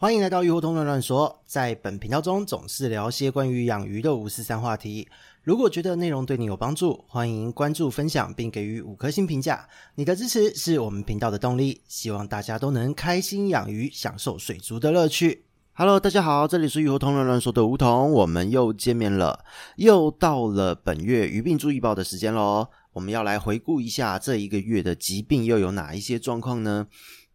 欢迎来到鱼活通乱乱说，在本频道中总是聊些关于养鱼的五四三话题。如果觉得内容对你有帮助，欢迎关注、分享并给予五颗星评价。你的支持是我们频道的动力。希望大家都能开心养鱼，享受水族的乐趣。Hello，大家好，这里是鱼活通乱乱说的梧桐，我们又见面了，又到了本月鱼病注意报的时间喽。我们要来回顾一下这一个月的疾病又有哪一些状况呢？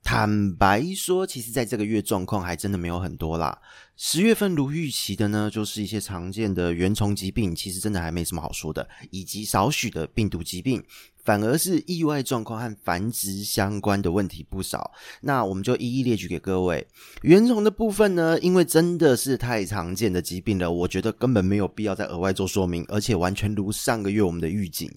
坦白说，其实在这个月状况还真的没有很多啦。十月份如预期的呢，就是一些常见的原虫疾病，其实真的还没什么好说的，以及少许的病毒疾病，反而是意外状况和繁殖相关的问题不少。那我们就一一列举给各位。原虫的部分呢，因为真的是太常见的疾病了，我觉得根本没有必要再额外做说明，而且完全如上个月我们的预警。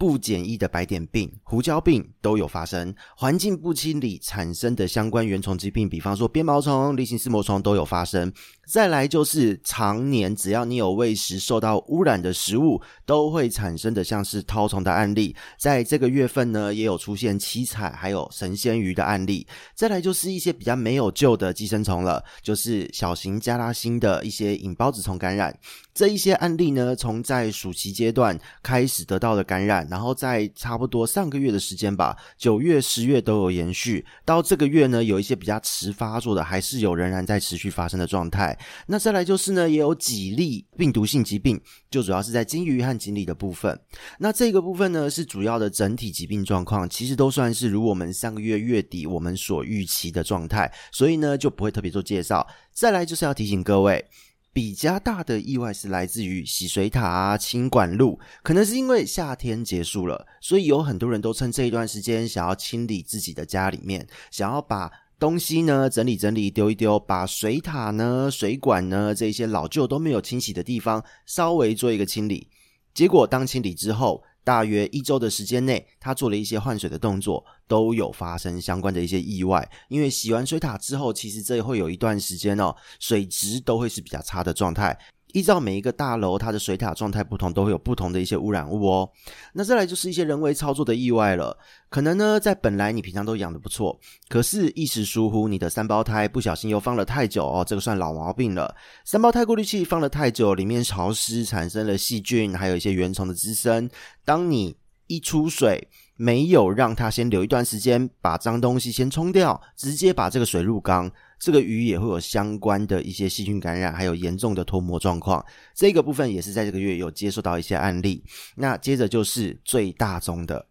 不检疫的白点病、胡椒病都有发生，环境不清理产生的相关原虫疾病，比方说鞭毛虫、梨形丝膜虫都有发生。再来就是常年只要你有喂食受到污染的食物，都会产生的像是绦虫的案例，在这个月份呢也有出现七彩还有神仙鱼的案例。再来就是一些比较没有救的寄生虫了，就是小型加拉星的一些引孢子虫感染。这一些案例呢，从在暑期阶段开始得到的感染，然后在差不多上个月的时间吧，九月、十月都有延续，到这个月呢，有一些比较迟发作的，还是有仍然在持续发生的状态。那再来就是呢，也有几例病毒性疾病，就主要是在金鱼和锦鲤的部分。那这个部分呢，是主要的整体疾病状况，其实都算是如我们上个月月底我们所预期的状态，所以呢，就不会特别做介绍。再来就是要提醒各位。比较大的意外是来自于洗水塔啊、清管路，可能是因为夏天结束了，所以有很多人都趁这一段时间想要清理自己的家里面，想要把东西呢整理整理、丢一丢，把水塔呢、水管呢这些老旧都没有清洗的地方稍微做一个清理。结果当清理之后，大约一周的时间内，他做了一些换水的动作，都有发生相关的一些意外。因为洗完水塔之后，其实这会有一段时间哦，水质都会是比较差的状态。依照每一个大楼，它的水塔状态不同，都会有不同的一些污染物哦。那再来就是一些人为操作的意外了。可能呢，在本来你平常都养得不错，可是一时疏忽，你的三胞胎不小心又放了太久哦，这个算老毛病了。三胞胎过滤器放了太久，里面潮湿，产生了细菌，还有一些原虫的滋生。当你一出水，没有让它先留一段时间，把脏东西先冲掉，直接把这个水入缸。这个鱼也会有相关的一些细菌感染，还有严重的脱膜状况。这个部分也是在这个月有接受到一些案例。那接着就是最大宗的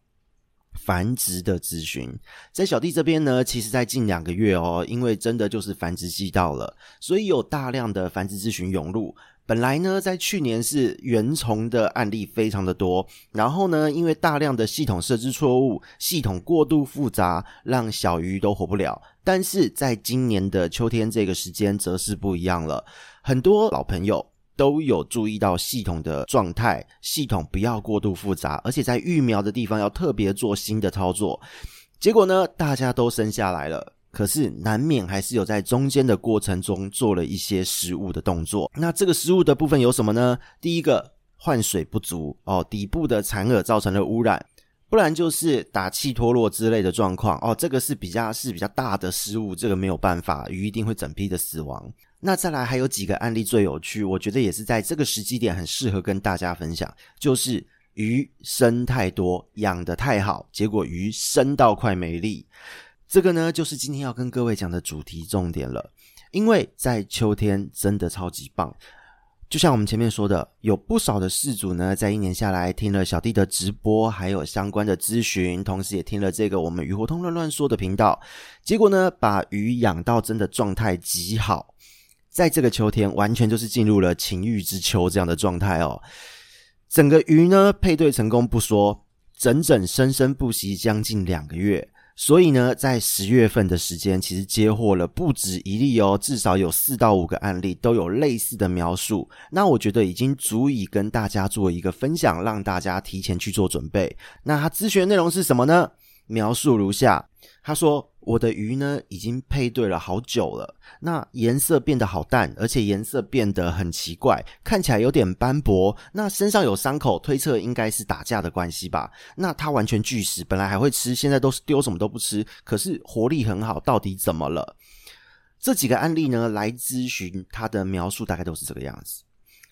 繁殖的咨询，在小弟这边呢，其实在近两个月哦，因为真的就是繁殖季到了，所以有大量的繁殖咨询涌入。本来呢，在去年是原虫的案例非常的多，然后呢，因为大量的系统设置错误，系统过度复杂，让小鱼都活不了。但是在今年的秋天这个时间，则是不一样了。很多老朋友都有注意到系统的状态，系统不要过度复杂，而且在育苗的地方要特别做新的操作。结果呢，大家都生下来了。可是难免还是有在中间的过程中做了一些失误的动作。那这个失误的部分有什么呢？第一个换水不足哦，底部的残饵造成了污染，不然就是打气脱落之类的状况哦。这个是比较是比较大的失误，这个没有办法，鱼一定会整批的死亡。那再来还有几个案例最有趣，我觉得也是在这个时机点很适合跟大家分享，就是鱼生太多，养得太好，结果鱼生到快没力。这个呢，就是今天要跟各位讲的主题重点了。因为在秋天真的超级棒，就像我们前面说的，有不少的饲主呢，在一年下来听了小弟的直播，还有相关的咨询，同时也听了这个我们鱼活通乱乱说的频道，结果呢，把鱼养到真的状态极好，在这个秋天完全就是进入了情欲之秋这样的状态哦。整个鱼呢，配对成功不说，整整生生不息将近两个月。所以呢，在十月份的时间，其实接获了不止一例哦，至少有四到五个案例都有类似的描述。那我觉得已经足以跟大家做一个分享，让大家提前去做准备。那他咨询的内容是什么呢？描述如下，他说。我的鱼呢，已经配对了好久了，那颜色变得好淡，而且颜色变得很奇怪，看起来有点斑驳。那身上有伤口，推测应该是打架的关系吧。那它完全拒食，本来还会吃，现在都是丢什么都不吃，可是活力很好，到底怎么了？这几个案例呢，来咨询他的描述大概都是这个样子。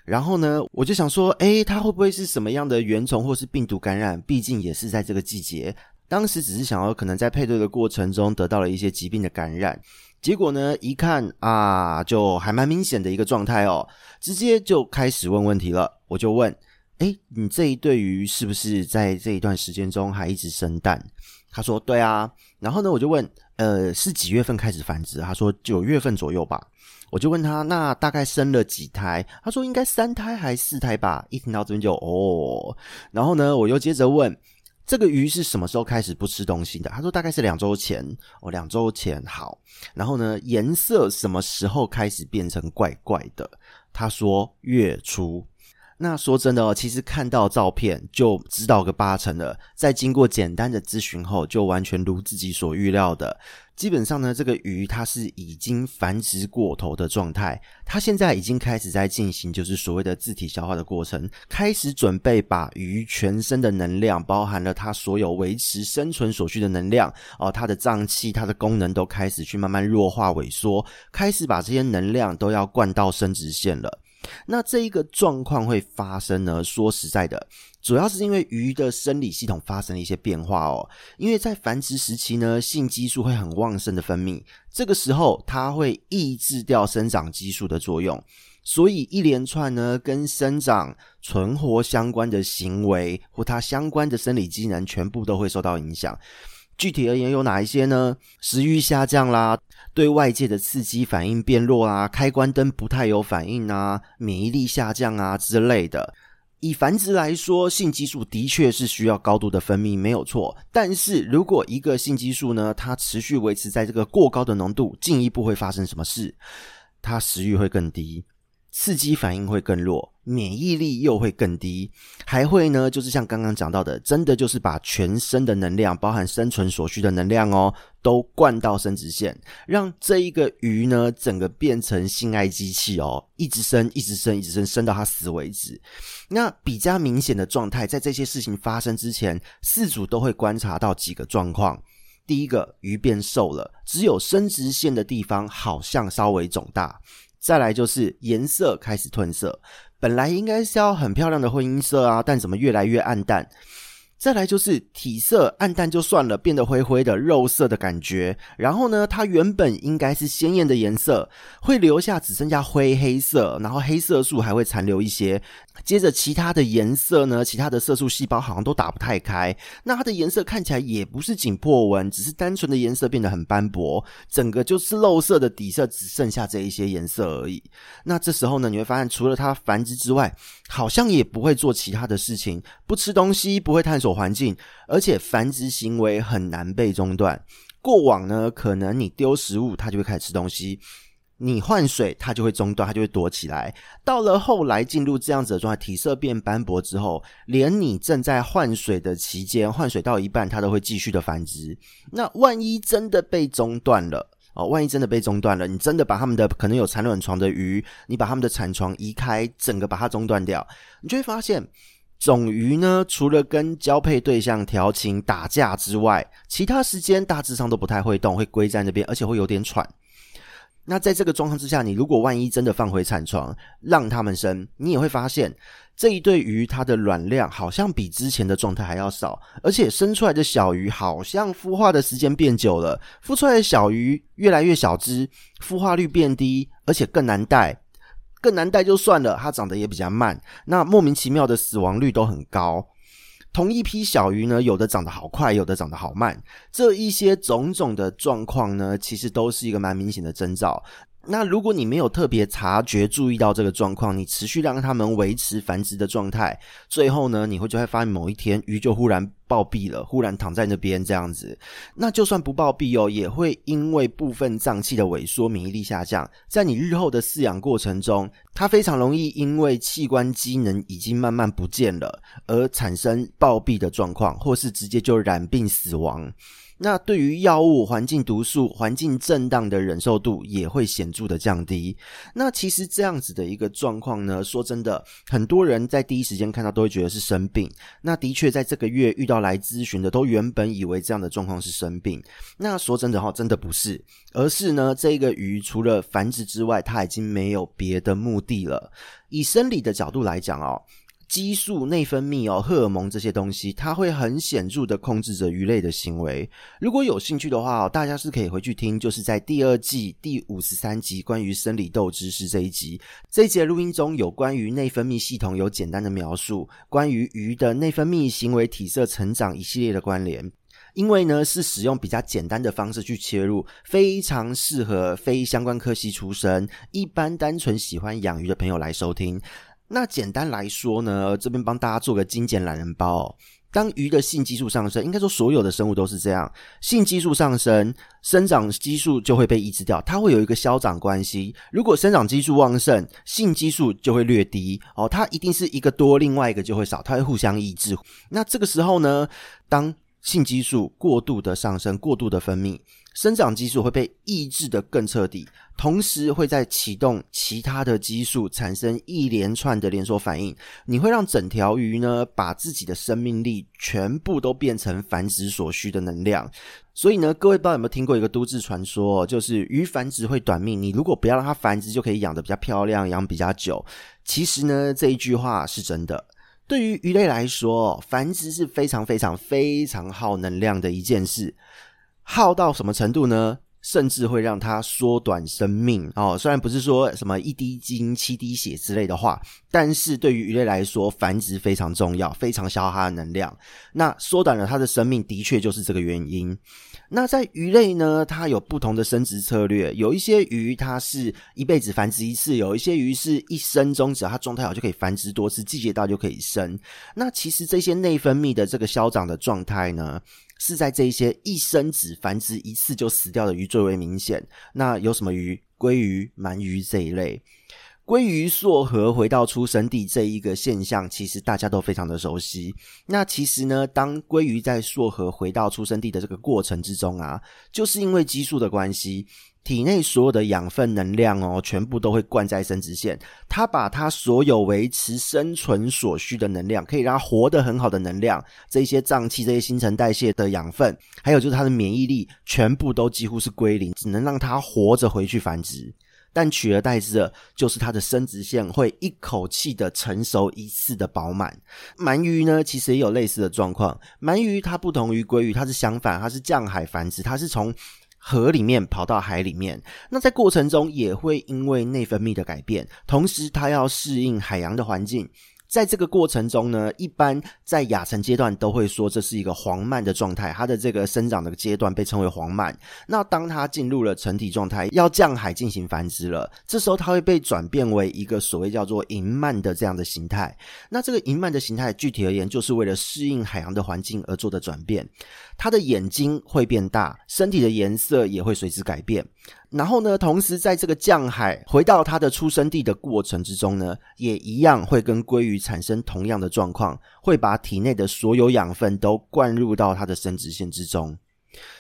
然后呢，我就想说，诶，他会不会是什么样的原虫或是病毒感染？毕竟也是在这个季节。当时只是想要可能在配对的过程中得到了一些疾病的感染，结果呢，一看啊，就还蛮明显的一个状态哦，直接就开始问问题了。我就问，诶，你这一对鱼是不是在这一段时间中还一直生蛋？他说对啊。然后呢，我就问，呃，是几月份开始繁殖？他说九月份左右吧。我就问他，那大概生了几胎？他说应该三胎还是四胎吧。一听到这边就哦，然后呢，我又接着问。这个鱼是什么时候开始不吃东西的？他说大概是两周前哦，两周前好。然后呢，颜色什么时候开始变成怪怪的？他说月初。那说真的哦，其实看到照片就知道个八成了。在经过简单的咨询后，就完全如自己所预料的。基本上呢，这个鱼它是已经繁殖过头的状态，它现在已经开始在进行就是所谓的自体消化的过程，开始准备把鱼全身的能量，包含了它所有维持生存所需的能量哦，它的脏器、它的功能都开始去慢慢弱化萎缩，开始把这些能量都要灌到生殖腺了。那这一个状况会发生呢？说实在的，主要是因为鱼的生理系统发生了一些变化哦。因为在繁殖时期呢，性激素会很旺盛的分泌，这个时候它会抑制掉生长激素的作用，所以一连串呢跟生长存活相关的行为或它相关的生理机能，全部都会受到影响。具体而言有哪一些呢？食欲下降啦，对外界的刺激反应变弱啦，开关灯不太有反应啊，免疫力下降啊之类的。以繁殖来说，性激素的确是需要高度的分泌，没有错。但是如果一个性激素呢，它持续维持在这个过高的浓度，进一步会发生什么事？它食欲会更低。刺激反应会更弱，免疫力又会更低，还会呢，就是像刚刚讲到的，真的就是把全身的能量，包含生存所需的能量哦，都灌到生殖腺，让这一个鱼呢，整个变成性爱机器哦，一直生，一直生，一直生，生到它死为止。那比较明显的状态，在这些事情发生之前，饲主都会观察到几个状况：第一个，鱼变瘦了，只有生殖腺的地方好像稍微肿大。再来就是颜色开始褪色，本来应该是要很漂亮的婚姻色啊，但怎么越来越暗淡？再来就是体色暗淡就算了，变得灰灰的肉色的感觉。然后呢，它原本应该是鲜艳的颜色，会留下只剩下灰黑色，然后黑色素还会残留一些。接着其他的颜色呢，其他的色素细胞好像都打不太开。那它的颜色看起来也不是紧迫纹，只是单纯的颜色变得很斑驳，整个就是肉色的底色只剩下这一些颜色而已。那这时候呢，你会发现除了它繁殖之外，好像也不会做其他的事情，不吃东西，不会探索。环境，而且繁殖行为很难被中断。过往呢，可能你丢食物，它就会开始吃东西；你换水，它就会中断，它就会躲起来。到了后来进入这样子的状态，体色变斑驳之后，连你正在换水的期间，换水到一半，它都会继续的繁殖。那万一真的被中断了哦，万一真的被中断了，你真的把他们的可能有产卵床的鱼，你把他们的产床移开，整个把它中断掉，你就会发现。种鱼呢，除了跟交配对象调情打架之外，其他时间大致上都不太会动，会龟在那边，而且会有点喘。那在这个状况之下，你如果万一真的放回产床，让他们生，你也会发现这一对鱼它的卵量好像比之前的状态还要少，而且生出来的小鱼好像孵化的时间变久了，孵出来的小鱼越来越小只，孵化率变低，而且更难带。更难带就算了，它长得也比较慢，那莫名其妙的死亡率都很高。同一批小鱼呢，有的长得好快，有的长得好慢，这一些种种的状况呢，其实都是一个蛮明显的征兆。那如果你没有特别察觉、注意到这个状况，你持续让它们维持繁殖的状态，最后呢，你会就会发现某一天鱼就忽然暴毙了，忽然躺在那边这样子。那就算不暴毙哦，也会因为部分脏器的萎缩、免疫力下降，在你日后的饲养过程中，它非常容易因为器官机能已经慢慢不见了，而产生暴毙的状况，或是直接就染病死亡。那对于药物、环境毒素、环境震荡的忍受度也会显著的降低。那其实这样子的一个状况呢，说真的，很多人在第一时间看到都会觉得是生病。那的确在这个月遇到来咨询的，都原本以为这样的状况是生病。那说真的哈，真的不是，而是呢，这个鱼除了繁殖之外，它已经没有别的目的了。以生理的角度来讲哦。激素、内分泌哦，荷尔蒙这些东西，它会很显著的控制着鱼类的行为。如果有兴趣的话，大家是可以回去听，就是在第二季第五十三集关于生理斗知识这一集。这一集录音中有关于内分泌系统有简单的描述，关于鱼的内分泌、行为、体色、成长一系列的关联。因为呢，是使用比较简单的方式去切入，非常适合非相关科系出身、一般单纯喜欢养鱼的朋友来收听。那简单来说呢，这边帮大家做个精简懒人包哦。当鱼的性激素上升，应该说所有的生物都是这样，性激素上升，生长激素就会被抑制掉，它会有一个消长关系。如果生长激素旺盛，性激素就会略低哦，它一定是一个多，另外一个就会少，它会互相抑制。那这个时候呢，当性激素过度的上升，过度的分泌，生长激素会被抑制得更彻底。同时会在启动其他的激素，产生一连串的连锁反应。你会让整条鱼呢，把自己的生命力全部都变成繁殖所需的能量。所以呢，各位不知道有没有听过一个都市传说，就是鱼繁殖会短命。你如果不要让它繁殖，就可以养得比较漂亮，养比较久。其实呢，这一句话是真的。对于鱼类来说，繁殖是非常非常非常耗能量的一件事。耗到什么程度呢？甚至会让它缩短生命哦。虽然不是说什么一滴精七滴血之类的话，但是对于鱼类来说，繁殖非常重要，非常消耗它的能量。那缩短了它的生命，的确就是这个原因。那在鱼类呢，它有不同的生殖策略。有一些鱼它是一辈子繁殖一次，有一些鱼是一生中只要它状态好就可以繁殖多次，季节到就可以生。那其实这些内分泌的这个消长的状态呢，是在这些一生只繁殖一次就死掉的鱼最为明显。那有什么鱼？鲑鱼、鳗鱼这一类。鲑鱼溯河回到出生地这一个现象，其实大家都非常的熟悉。那其实呢，当鲑鱼在溯河回到出生地的这个过程之中啊，就是因为激素的关系。体内所有的养分能量哦，全部都会灌在生殖腺。它把它所有维持生存所需的能量，可以让它活得很好的能量，这些脏器、这些新陈代谢的养分，还有就是它的免疫力，全部都几乎是归零，只能让它活着回去繁殖。但取而代之的，就是它的生殖腺会一口气的成熟一次的饱满。鳗鱼呢，其实也有类似的状况。鳗鱼它不同于鲑鱼，它是相反，它是降海繁殖，它是从。河里面跑到海里面，那在过程中也会因为内分泌的改变，同时它要适应海洋的环境。在这个过程中呢，一般在亚成阶段都会说这是一个黄鳗的状态，它的这个生长的阶段被称为黄鳗。那当它进入了成体状态，要降海进行繁殖了，这时候它会被转变为一个所谓叫做银鳗的这样的形态。那这个银鳗的形态，具体而言，就是为了适应海洋的环境而做的转变。它的眼睛会变大，身体的颜色也会随之改变。然后呢，同时在这个降海回到它的出生地的过程之中呢，也一样会跟鲑鱼产生同样的状况，会把体内的所有养分都灌入到它的生殖腺之中。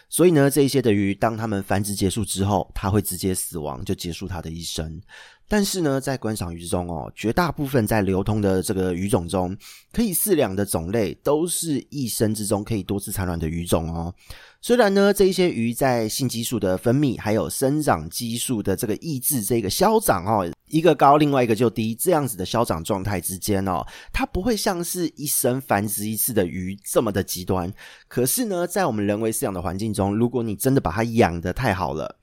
所以呢，这一些的鱼，当它们繁殖结束之后，它会直接死亡，就结束它的一生。但是呢，在观赏鱼之中哦，绝大部分在流通的这个鱼种中，可以饲养的种类都是一生之中可以多次产卵的鱼种哦。虽然呢，这一些鱼在性激素的分泌，还有生长激素的这个抑制，这个消长哦，一个高，另外一个就低，这样子的消长状态之间哦，它不会像是一生繁殖一次的鱼这么的极端。可是呢，在我们人为饲养的环境中，如果你真的把它养得太好了。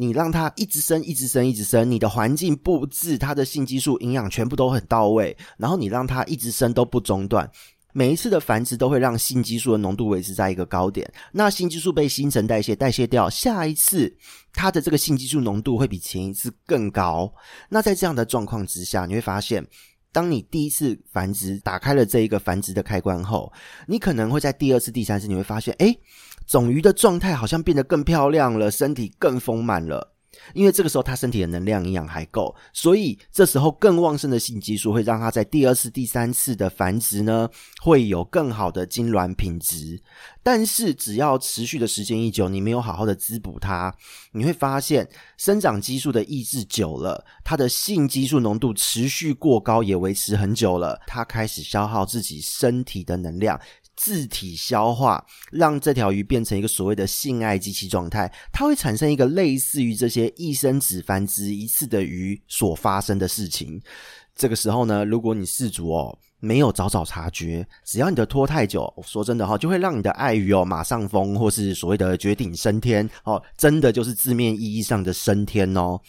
你让它一直生，一直生，一直生，你的环境布置，它的性激素营养全部都很到位，然后你让它一直生都不中断，每一次的繁殖都会让性激素的浓度维持在一个高点。那性激素被新陈代谢代谢掉，下一次它的这个性激素浓度会比前一次更高。那在这样的状况之下，你会发现，当你第一次繁殖打开了这一个繁殖的开关后，你可能会在第二次、第三次，你会发现，诶。种鱼的状态好像变得更漂亮了，身体更丰满了。因为这个时候他身体的能量营养还够，所以这时候更旺盛的性激素会让他在第二次、第三次的繁殖呢，会有更好的精卵品质。但是只要持续的时间一久，你没有好好的滋补它，你会发现生长激素的抑制久了，它的性激素浓度持续过高，也维持很久了，它开始消耗自己身体的能量。自体消化，让这条鱼变成一个所谓的性爱机器状态，它会产生一个类似于这些一生只繁殖一次的鱼所发生的事情。这个时候呢，如果你饲主哦没有早早察觉，只要你的拖太久，说真的哈，就会让你的爱鱼哦马上疯，或是所谓的绝顶升天哦，真的就是字面意义上的升天哦。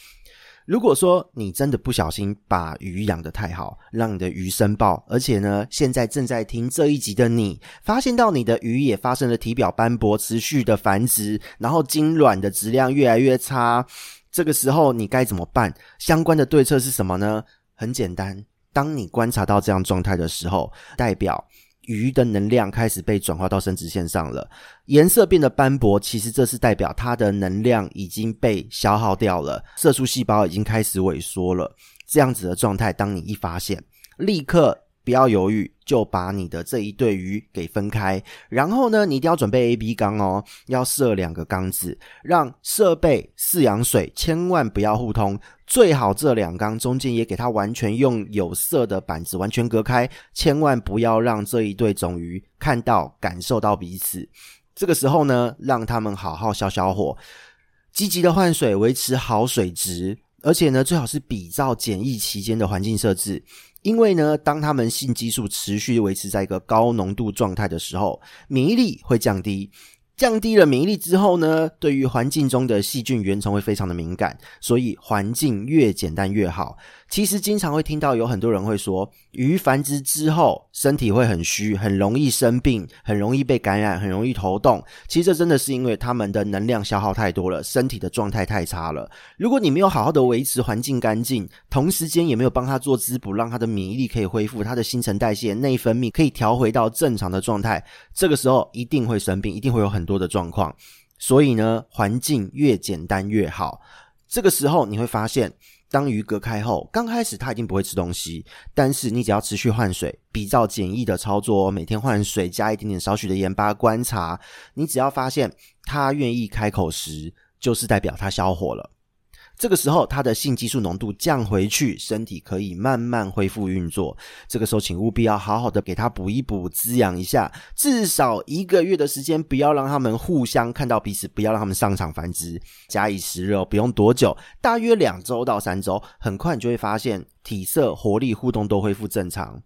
如果说你真的不小心把鱼养得太好，让你的鱼生爆，而且呢，现在正在听这一集的你，发现到你的鱼也发生了体表斑驳、持续的繁殖，然后精卵的质量越来越差，这个时候你该怎么办？相关的对策是什么呢？很简单，当你观察到这样状态的时候，代表。鱼的能量开始被转化到生殖腺上了，颜色变得斑驳，其实这是代表它的能量已经被消耗掉了，色素细胞已经开始萎缩了。这样子的状态，当你一发现，立刻。不要犹豫，就把你的这一对鱼给分开。然后呢，你一定要准备 A、B 缸哦，要设两个缸子，让设备、饲养水千万不要互通。最好这两缸中间也给它完全用有色的板子完全隔开，千万不要让这一对种鱼看到、感受到彼此。这个时候呢，让他们好好消消火，积极的换水，维持好水质，而且呢，最好是比照检疫期间的环境设置。因为呢，当他们性激素持续维持在一个高浓度状态的时候，免疫力会降低。降低了免疫力之后呢，对于环境中的细菌、原虫会非常的敏感，所以环境越简单越好。其实经常会听到有很多人会说，鱼繁殖之后身体会很虚，很容易生病，很容易被感染，很容易头痛。其实这真的是因为他们的能量消耗太多了，身体的状态太差了。如果你没有好好的维持环境干净，同时间也没有帮他做滋补，让他的免疫力可以恢复，他的新陈代谢、内分泌可以调回到正常的状态，这个时候一定会生病，一定会有很多的状况。所以呢，环境越简单越好。这个时候你会发现。当鱼隔开后，刚开始它一定不会吃东西，但是你只要持续换水，比较简易的操作，每天换水，加一点点少许的盐巴，观察，你只要发现它愿意开口时，就是代表它消火了。这个时候，它的性激素浓度降回去，身体可以慢慢恢复运作。这个时候，请务必要好好的给它补一补，滋养一下，至少一个月的时间，不要让他们互相看到彼此，不要让他们上场繁殖。假以时日，不用多久，大约两周到三周，很快你就会发现体色、活力、互动都恢复正常。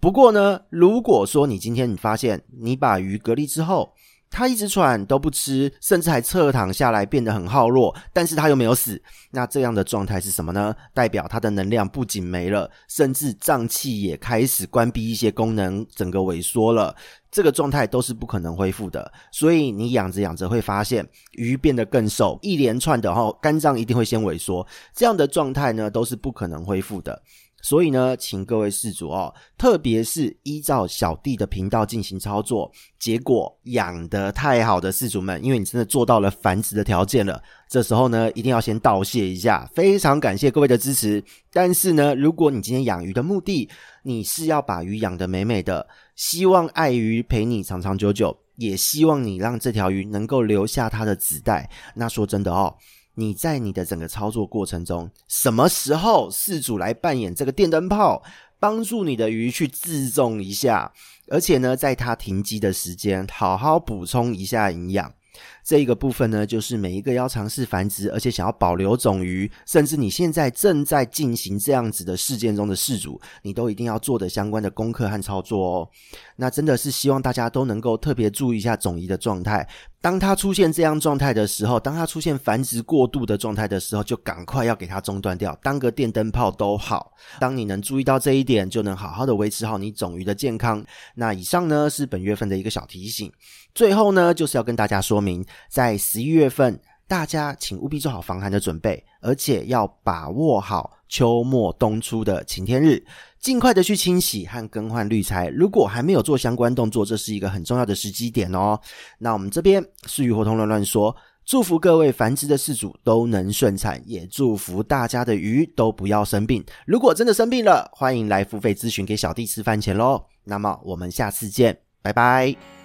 不过呢，如果说你今天你发现你把鱼隔离之后，他一直喘都不吃，甚至还侧躺下来变得很耗弱，但是他又没有死。那这样的状态是什么呢？代表他的能量不仅没了，甚至脏器也开始关闭一些功能，整个萎缩了。这个状态都是不可能恢复的。所以你养着养着会发现鱼变得更瘦，一连串的齁，肝脏一定会先萎缩。这样的状态呢，都是不可能恢复的。所以呢，请各位事主哦，特别是依照小弟的频道进行操作，结果养得太好的事主们，因为你真的做到了繁殖的条件了，这时候呢，一定要先道谢一下，非常感谢各位的支持。但是呢，如果你今天养鱼的目的，你是要把鱼养得美美的，希望爱鱼陪你长长久久，也希望你让这条鱼能够留下它的子代，那说真的哦。你在你的整个操作过程中，什么时候事主来扮演这个电灯泡，帮助你的鱼去自重一下，而且呢，在它停机的时间，好好补充一下营养。这一个部分呢，就是每一个要尝试繁殖，而且想要保留种鱼，甚至你现在正在进行这样子的事件中的事主，你都一定要做的相关的功课和操作哦。那真的是希望大家都能够特别注意一下种鱼的状态。当它出现这样状态的时候，当它出现繁殖过度的状态的时候，就赶快要给它中断掉，当个电灯泡都好。当你能注意到这一点，就能好好的维持好你种鱼的健康。那以上呢，是本月份的一个小提醒。最后呢，就是要跟大家说明，在十一月份，大家请务必做好防寒的准备，而且要把握好秋末冬初的晴天日，尽快的去清洗和更换滤材。如果还没有做相关动作，这是一个很重要的时机点哦。那我们这边是鱼活通乱乱说，祝福各位繁殖的饲主都能顺产，也祝福大家的鱼都不要生病。如果真的生病了，欢迎来付费咨询给小弟吃饭钱喽。那么我们下次见，拜拜。